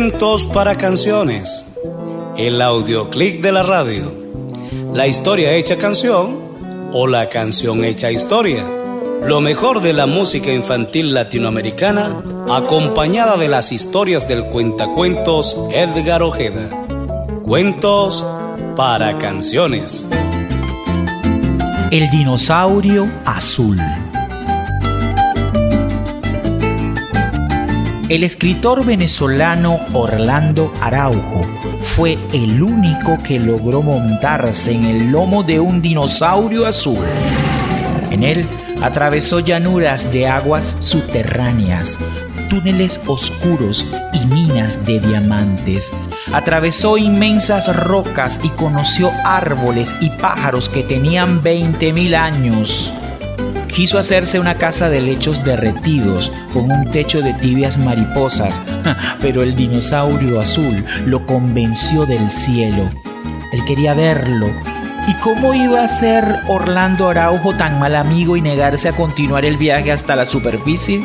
Cuentos para canciones. El audioclick de la radio. La historia hecha canción o la canción hecha historia. Lo mejor de la música infantil latinoamericana acompañada de las historias del cuentacuentos Edgar Ojeda. Cuentos para canciones. El dinosaurio azul. El escritor venezolano Orlando Araujo fue el único que logró montarse en el lomo de un dinosaurio azul. En él atravesó llanuras de aguas subterráneas, túneles oscuros y minas de diamantes. Atravesó inmensas rocas y conoció árboles y pájaros que tenían 20.000 años. Quiso hacerse una casa de lechos derretidos con un techo de tibias mariposas, pero el dinosaurio azul lo convenció del cielo. Él quería verlo. ¿Y cómo iba a ser Orlando Araujo tan mal amigo y negarse a continuar el viaje hasta la superficie?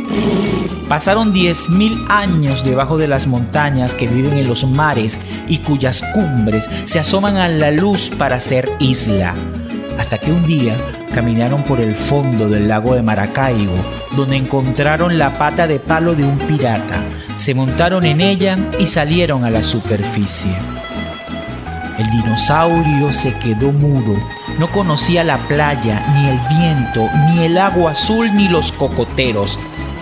Pasaron 10.000 años debajo de las montañas que viven en los mares y cuyas cumbres se asoman a la luz para ser isla. Hasta que un día caminaron por el fondo del lago de Maracaibo, donde encontraron la pata de palo de un pirata. Se montaron en ella y salieron a la superficie. El dinosaurio se quedó mudo. No conocía la playa, ni el viento, ni el agua azul, ni los cocoteros.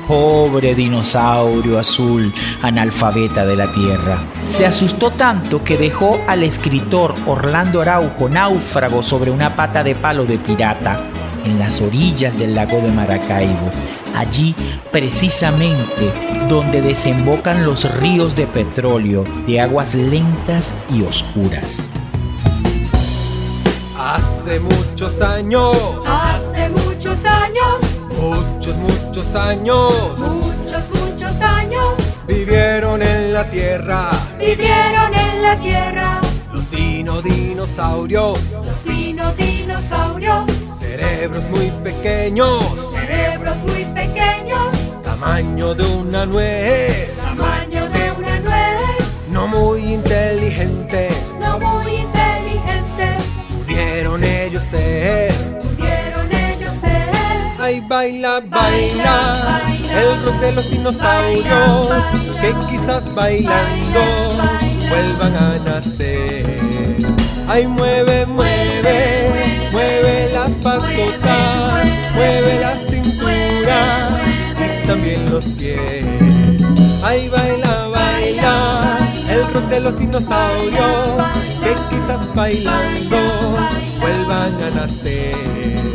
Pobre dinosaurio azul, analfabeta de la tierra. Se asustó tanto que dejó al escritor Orlando Araujo náufrago sobre una pata de palo de pirata en las orillas del lago de Maracaibo. Allí precisamente donde desembocan los ríos de petróleo de aguas lentas y oscuras. Hace muchos años, Hace muchos años, muchos, muchos años, muchos, muchos años, vivieron en la tierra. Vivieron en la tierra. Los dino dinosaurios, los dino dinosaurios, cerebros muy pequeños, cerebros muy pequeños, tamaño de una nuez, baila, baila, el rock de los dinosaurios, que quizás bailando vuelvan a nacer. Ay, mueve, mueve, mueve las patotas, mueve la cintura y también los pies. Ay, baila, baila, el rock de los dinosaurios, que quizás bailando vuelvan a nacer.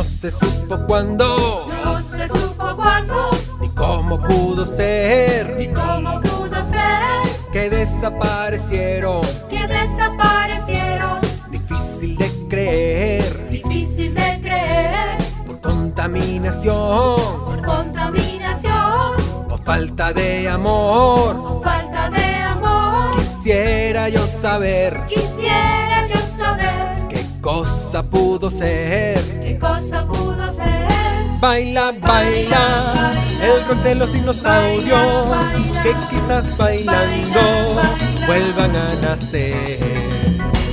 No se supo cuándo. No se supo cuándo. Ni cómo pudo ser. Ni cómo pudo ser. Que desaparecieron. que desaparecieron. Difícil de creer. Difícil de creer. Por contaminación. Por contaminación. O falta de amor. o falta de amor. Quisiera yo saber. Quisiera yo cosa pudo ser. qué cosa pudo ser. Baila, baila, el rock de los dinosaurios que quizás bailando vuelvan a nacer.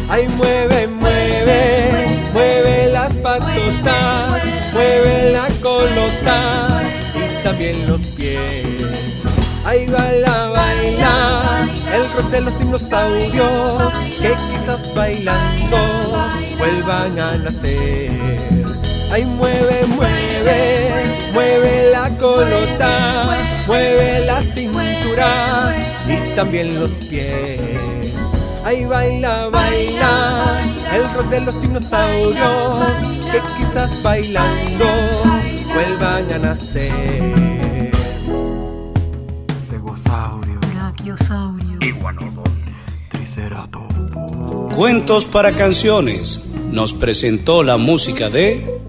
Ay, mueve, mueve, mueve las patotas, mueve la colota y también los pies. Ay, baila, baila, el rock de los dinosaurios que quizás bailando vuelvan a nacer. Ay, mueve, mueve, mueve la colota, mueve la cintura y también los pies. Ay, baila, baila, el rock de los dinosaurios que quizás bailando vuelvan a nacer. Estegosaurio, Brachiosaurio. triceratopo. Cuentos para canciones. Nos presentó la música de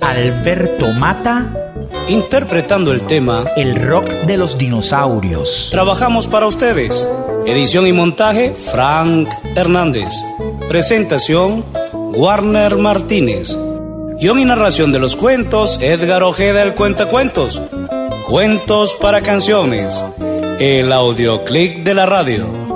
Alberto Mata, interpretando el tema el rock de los dinosaurios. Trabajamos para ustedes. Edición y montaje Frank Hernández. Presentación Warner Martínez. Guión y narración de los cuentos Edgar Ojeda el Cuentacuentos. Cuentos para canciones. El audioclick de la radio.